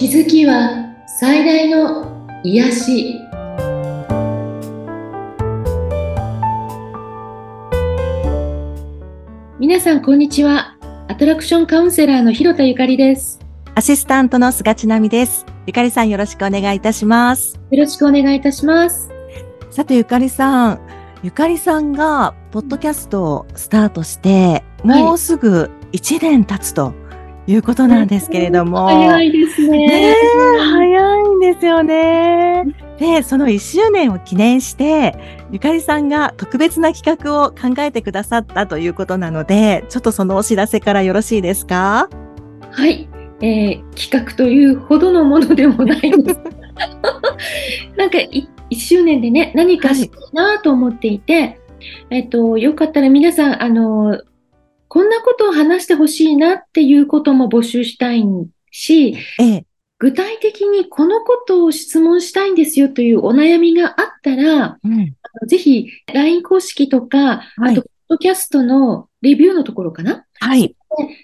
気づきは最大の癒し。皆さんこんにちは。アトラクションカウンセラーの広田ゆかりです。アシスタントの菅千奈美です。ゆかりさんよろしくお願いいたします。よろしくお願いいたします。さてゆかりさんゆかりさんがポッドキャストをスタートして、もうすぐ1年経つということなんですけれども。早いですね。ね早いんですよね。で、その1周年を記念して、ゆかりさんが特別な企画を考えてくださったということなので、ちょっとそのお知らせからよろしいですか？はい。えー、企画というほどのものでもないんです。なんか1周年でね、何かしたいなと思っていて、はい、えっと、よかったら皆さん、あの、こんなことを話してほしいなっていうことも募集したいし、ええ、具体的にこのことを質問したいんですよというお悩みがあったら、うん、ぜひ LINE 公式とか、はい、あと、ポッドキャストのレビューのところかな？はい。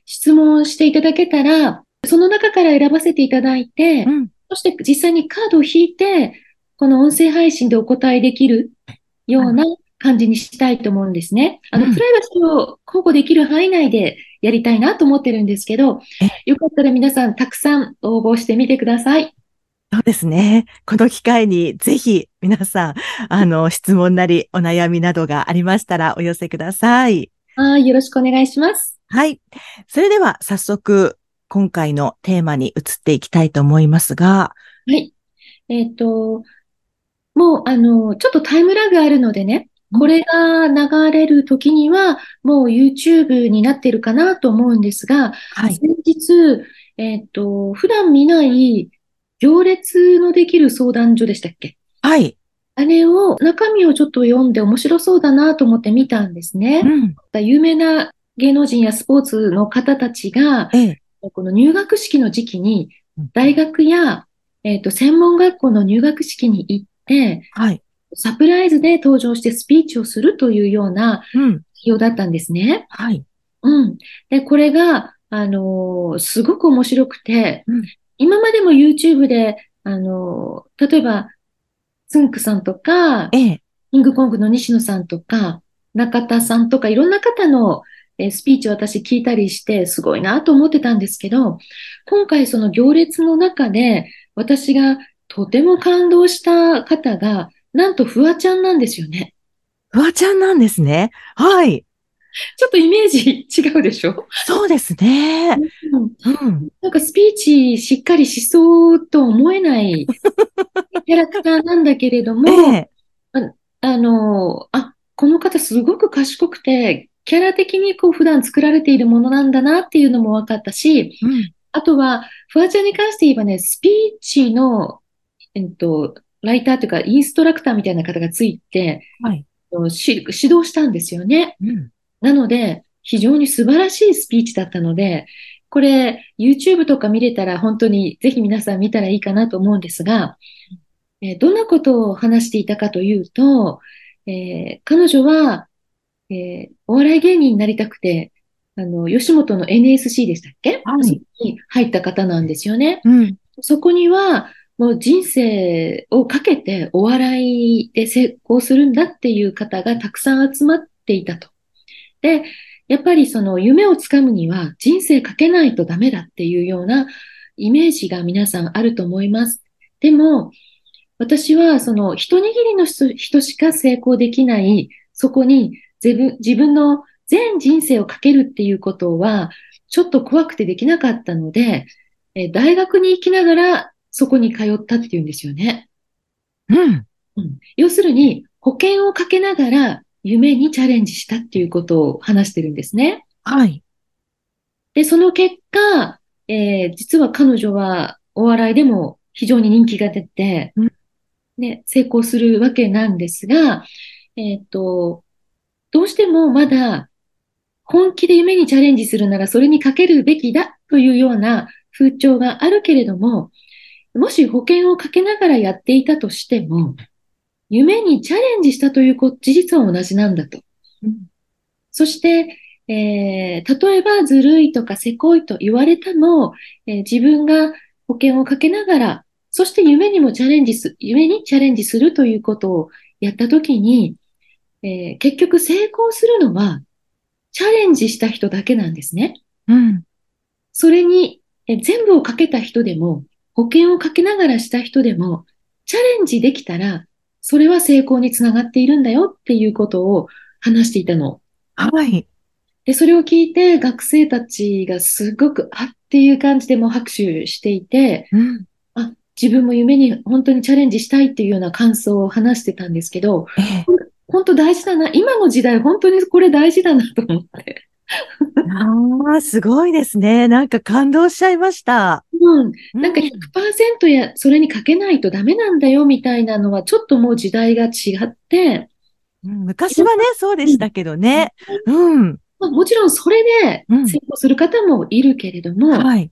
質問していただけたら、その中から選ばせていただいて、うん、そして実際にカードを引いて、この音声配信でお答えできるような感じにしたいと思うんですね。あの、プライバシーを保護できる範囲内でやりたいなと思ってるんですけど、よかったら皆さんたくさん応募してみてください。そうですね。この機会にぜひ皆さん、あの、質問なりお悩みなどがありましたらお寄せください。はい、よろしくお願いします。はい。それでは早速、今回のテーマに移っていきたいと思いますが。はい。えっ、ー、と、もう、あの、ちょっとタイムラグあるのでね、これが流れる時には、もう YouTube になってるかなと思うんですが、はい、先日、えっ、ー、と、普段見ない行列のできる相談所でしたっけ？はい。あれを、中身をちょっと読んで面白そうだなと思って見たんですね。うん、有名な芸能人やスポーツの方たちが、ええ、この入学式の時期に、大学や、えっ、ー、と、専門学校の入学式に行って、はい、サプライズで登場してスピーチをするというような企業だったんですね。はい。うん。で、これが、あのー、すごく面白くて、うん、今までも YouTube で、あのー、例えば、つんくさんとか、ええ、キングコングの西野さんとか、中田さんとか、いろんな方の、えスピーチを私聞いたりして、すごいなと思ってたんですけど、今回その行列の中で、私がとても感動した方が、なんとフワちゃんなんですよね。フワちゃんなんですね。はい。ちょっとイメージ違うでしょ？そうですね。うん。なんかスピーチしっかりしそうと思えない キャラクターなんだけれども、ええ、ああの、あ、この方すごく賢くて、キャラ的にこう普段作られているものなんだなっていうのも分かったし、うん、あとは、フワちゃんに関して言えばね、スピーチの、えっと、ライターというか、インストラクターみたいな方がついて、はい、指導したんですよね。うん、なので、非常に素晴らしいスピーチだったので、これ、YouTube とか見れたら本当にぜひ皆さん見たらいいかなと思うんですが、えー、どんなことを話していたかというと、えー、彼女は、えー、お笑い芸人になりたくて、あの、吉本の NSC でしたっけ、はい、に入った方なんですよね。うん、そこには、もう人生をかけてお笑いで成功するんだっていう方がたくさん集まっていたと。で、やっぱりその夢をつかむには人生かけないとダメだっていうようなイメージが皆さんあると思います。でも、私はその一握りの人しか成功できない、そこに自分自分の全人生をかけるっていうことは、ちょっと怖くてできなかったので、え大学に行きながらそこに通ったっていうんですよね。うん。うん、要するに、保険をかけながら夢にチャレンジしたっていうことを話してるんですね。はい。で、その結果、えー、実は彼女はお笑いでも非常に人気が出て、うん、ね、成功するわけなんですが、えっ、ー、と、どうしてもまだ本気で夢にチャレンジするならそれにかけるべきだというような風潮があるけれども、もし保険をかけながらやっていたとしても、夢にチャレンジしたという事実は同じなんだと。うん、そして、えー、例えばずるいとかせこいと言われたの、えー、自分が保険をかけながら、そして夢にもチャレンジす、夢にチャレンジするということをやったときに、えー、結局成功するのは、チャレンジした人だけなんですね。うん。それに、え全部をかけた人でも、保険をかけながらした人でも、チャレンジできたら、それは成功につながっているんだよっていうことを話していたの。はい。で、それを聞いて学生たちがすごく、あっていう感じでも拍手していて、うん、あ、自分も夢に本当にチャレンジしたいっていうような感想を話してたんですけど、ええ、本当大事だな。今の時代本当にこれ大事だなと思って。ああ、すごいですね。なんか感動しちゃいました。うん。なんか100%や、それにかけないとダメなんだよみたいなのは、ちょっともう時代が違って、うん、昔はね、そうでしたけどね。うん。まあ、もちろんそれで成功する方もいるけれども、うん、はい。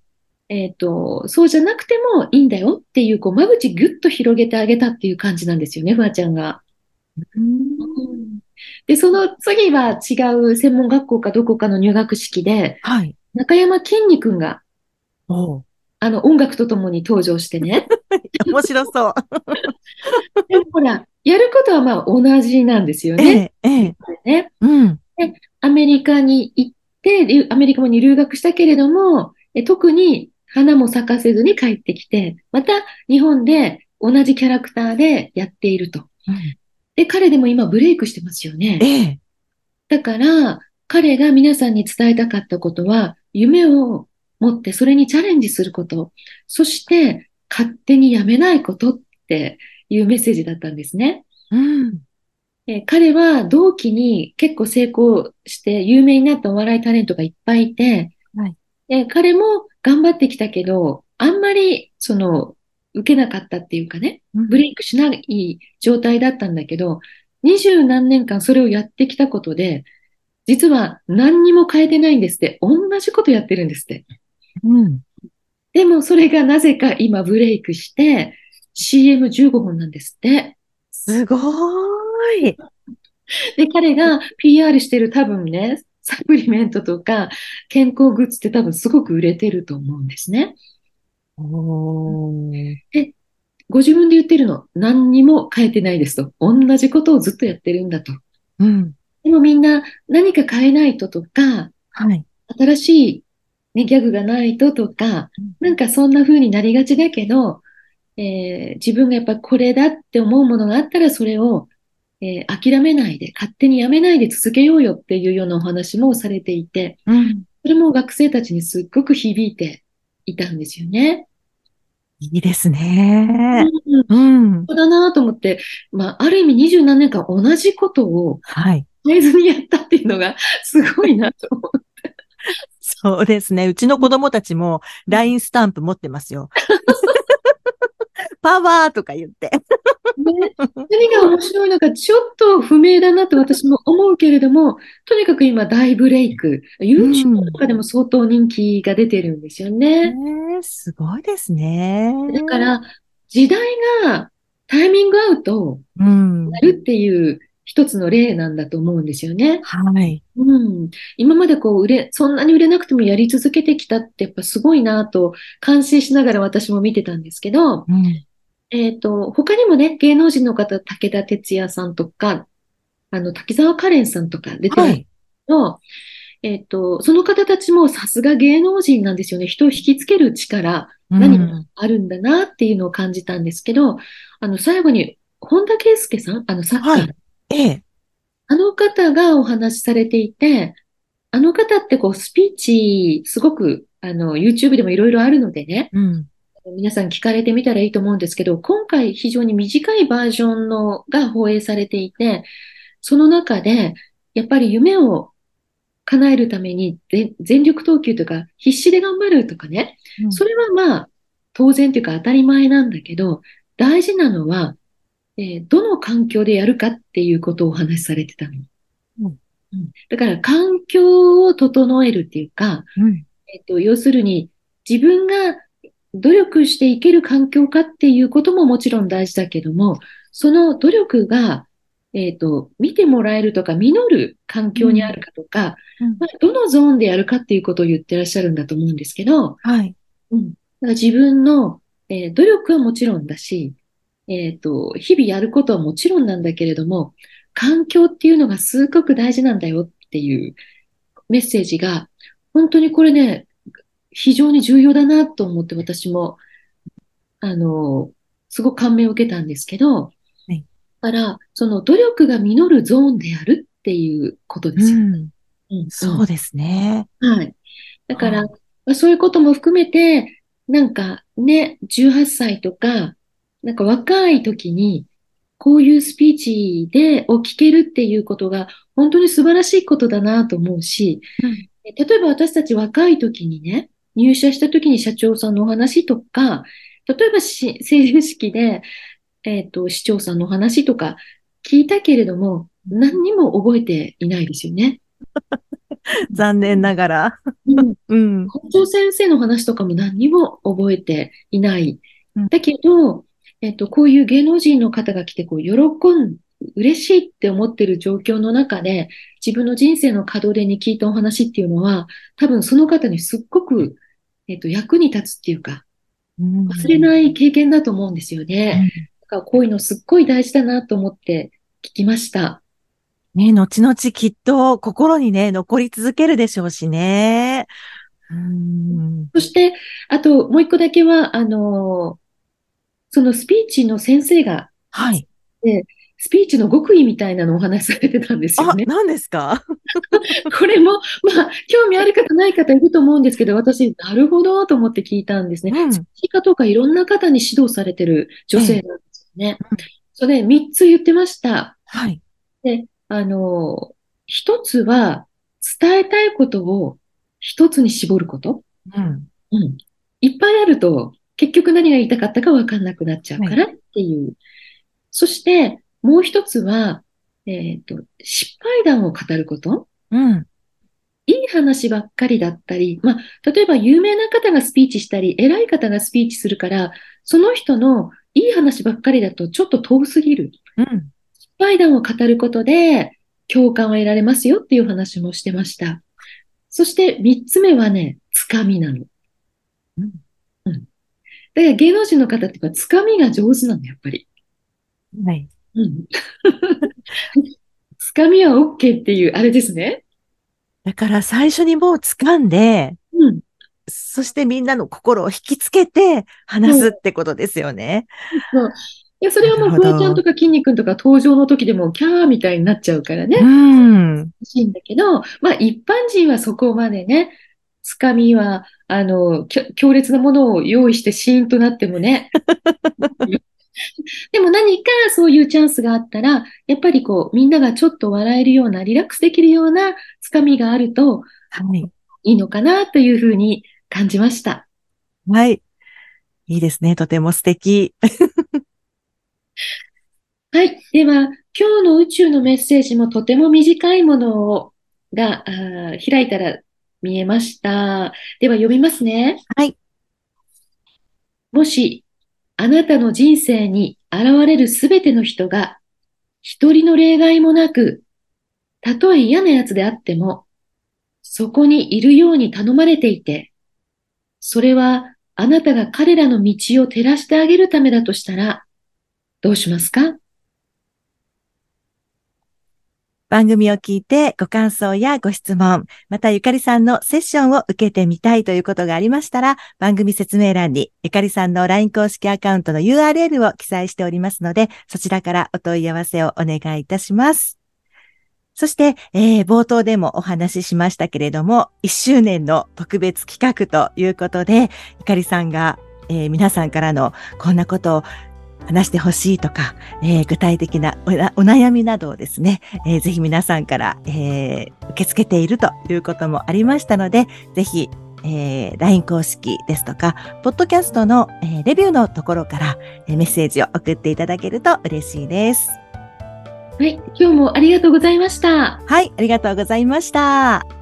えっ、ー、と、そうじゃなくてもいいんだよっていう、こう、間口ぎゅっと広げてあげたっていう感じなんですよね、ふわちゃんが。で、その次は違う専門学校かどこかの入学式で、はい。中山きんに君が、おあの、音楽とともに登場してね。面白そう。でもほら、やることはまあ同じなんですよね。ええ、ええ。ね。うん。で、アメリカに行って、アメリカに留学したけれども、え特に花も咲かせずに帰ってきて、また日本で同じキャラクターでやっていると。うん、で、彼でも今ブレイクしてますよね。ええ。だから、彼が皆さんに伝えたかったことは、夢を持ってそれにチャレンジすること、そして勝手にやめないことっていうメッセージだったんですね。うん。え彼は同期に結構成功して有名になったお笑いタレントがいっぱいいて、はい、で彼も頑張ってきたけど、あんまりその受けなかったっていうかね、ブレイクしない状態だったんだけど、二十何年間それをやってきたことで、実は何にも変えてないんですって。同じことやってるんですって。うん。でもそれがなぜか今ブレイクして CM15 本なんですって。すごーい。で、彼が PR してる多分ね、サプリメントとか健康グッズって多分すごく売れてると思うんですね。で、ご自分で言ってるの、何にも変えてないですと。同じことをずっとやってるんだと。うん。でもみんな何か変えないととか、はい。新しい、ね、ギャグがないととか、なんかそんな風になりがちだけど、えー、自分がやっぱこれだって思うものがあったらそれを、えー、諦めないで、勝手にやめないで続けようよっていうようなお話もされていて、うん、それも学生たちにすっごく響いていたんですよね。いいですね。うん。そうだなと思って、まあ、ある意味二十何年間同じことを、はい。変えずにやったっていうのが、すごいなと思って。そうですね。うちの子供たちも LINE スタンプ持ってますよ。パワーとか言って。ね、何が面白いのかちょっと不明だなと私も思うけれども、とにかく今大ブレイク。YouTube とかでも相当人気が出てるんですよね。うん、すごいですね。だから、時代がタイミングアウトなるっていう一つの例なんだと思うんですよね。はい。うん。今までこう売れ、そんなに売れなくてもやり続けてきたってやっぱすごいなと感心しながら私も見てたんですけど、うん、えっ、ー、と、他にもね、芸能人の方、武田鉄矢さんとか、あの、滝沢カレンさんとか出てるの、はい、えっ、ー、と、その方たちもさすが芸能人なんですよね。人を引きつける力、何があるんだなっていうのを感じたんですけど、うん、あの、最後に、本田圭佑さん、あの、サッカー、はい、ええ。あの方がお話しされていて、あの方ってこう、スピーチ、すごく、あの、YouTube でもいろいろあるのでね、うん、皆さん聞かれてみたらいいと思うんですけど、今回非常に短いバージョンのが放映されていて、その中で、やっぱり夢を叶えるために全力投球とか必死で頑張るとかね、うん、それはまあ当然というか当たり前なんだけど、大事なのは、えー、どの環境でやるかっていうことをお話しされてたの。うん、だから環境を整えるっていうか、うん、えっと、要するに自分が努力していける環境かっていうことももちろん大事だけども、その努力が、えっ、ー、と、見てもらえるとか、実る環境にあるかとか、うんうん、まあ、どのゾーンでやるかっていうことを言ってらっしゃるんだと思うんですけど、はい。うん。ら自分の、えー努力はもちろんだし、えっと、日々やることはもちろんなんだけれども、環境っていうのがすごく大事なんだよっていうメッセージが、本当にこれね、非常に重要だなと思って私も、あの、すごく感銘を受けたんですけど、はいだから、その努力が実るゾーンであるっていうことですよ。うん。うんうんそうですね。はい。だから、あまあ、そういうことも含めて、なんかね、18歳とか、なんか若い時に、こういうスピーチでを聞けるっていうことが、本当に素晴らしいことだなと思うし、うん例えば私たち若い時にね、入社した時に社長さんのお話とか、例えばし成人式で、えっと、市長さんのお話とか聞いたけれども、何にも覚えていないですよね。残念ながら。うんうん。校長先生の話とかも何にも覚えていないうん。だけど、えっと、こういう芸能人の方が来て、こう、喜ん、嬉しいって思ってる状況の中で、自分の人生の門出に聞いたお話っていうのは、多分その方にすっごく、えっと、役に立つっていうか、忘れい。ない経験だと思うんですよね。だからこういうのすっごい大事だなと思って聞きました。ね、後々きっと心にね、残り続けるでしょうしね。うん。そして、あと、もう一個だけは、あの、そのスピーチの先生が、はい。スピーチの極意みたいなのをお話しされてたんですよあ、ね。何ですか？これも、まあ、興味ある方ない方いると思うんですけど、私、なるほどと思って聞いたんですね。うんスピーカーとかいろんな方に指導されてる女性なんですよねうん。それ、三つ言ってました。はい。で、あの、一つは、伝えたいことを一つに絞ること。うん。うん。いっぱいあると、結局何が言いたかったか分かんなくなっちゃうからっていう。そして、もう一つは、えっと、失敗談を語ること？うん。いい話ばっかりだったり、まあ、例えば有名な方がスピーチしたり、偉い方がスピーチするから、その人のいい話ばっかりだとちょっと遠すぎる。うん。失敗談を語ることで共感を得られますよっていう話もしてました。そして三つ目はね、つかみなの。うんうん。だから芸能人の方ってやっぱつかみが上手なの、やっぱり。はい。うん。つかみは OK っていう、あれですね。だから最初にもう掴んで、うん。そしてみんなの心を引きつけて話すってことですよね。そう。いや、それはもう、フワちゃんとか筋肉とか登場の時でも、キャーみたいになっちゃうからね。うん。欲しいんだけど、まあ、一般人はそこまでね、つかみは、あの、強烈なものを用意してシーンとなってもね。でも何かそういうチャンスがあったら、やっぱりこう、みんながちょっと笑えるような、リラックスできるようなつかみがあるとはい。いいのかなというふうに感じました。はい。いいですね。とても素敵。はい。では、今日の宇宙のメッセージもとても短いものをが開いたら見えました。では読みますね。はい。もし、あなたの人生に現れるすべての人が、一人の例外もなく、たとえ嫌な奴であっても、そこにいるように頼まれていて、それはあなたが彼らの道を照らしてあげるためだとしたら、どうしますか？番組を聞いてご感想やご質問、またゆかりさんのセッションを受けてみたいということがありましたら、番組説明欄にゆかりさんの LINE 公式アカウントの URL を記載しておりますので、そちらからお問い合わせをお願いいたします。そして、えー冒頭でもお話ししましたけれども、1周年の特別企画ということで、ゆかりさんが、えー皆さんからのこんなことを話してほしいとか、えー具体的なお悩みなどをですね、えーぜひ皆さんから、えー受け付けているということもありましたので、ぜひ、えー LINE 公式ですとか、ポッドキャストの、えーレビューのところから、えーメッセージを送っていただけると嬉しいです。はい。今日もありがとうございました。はい、ありがとうございました。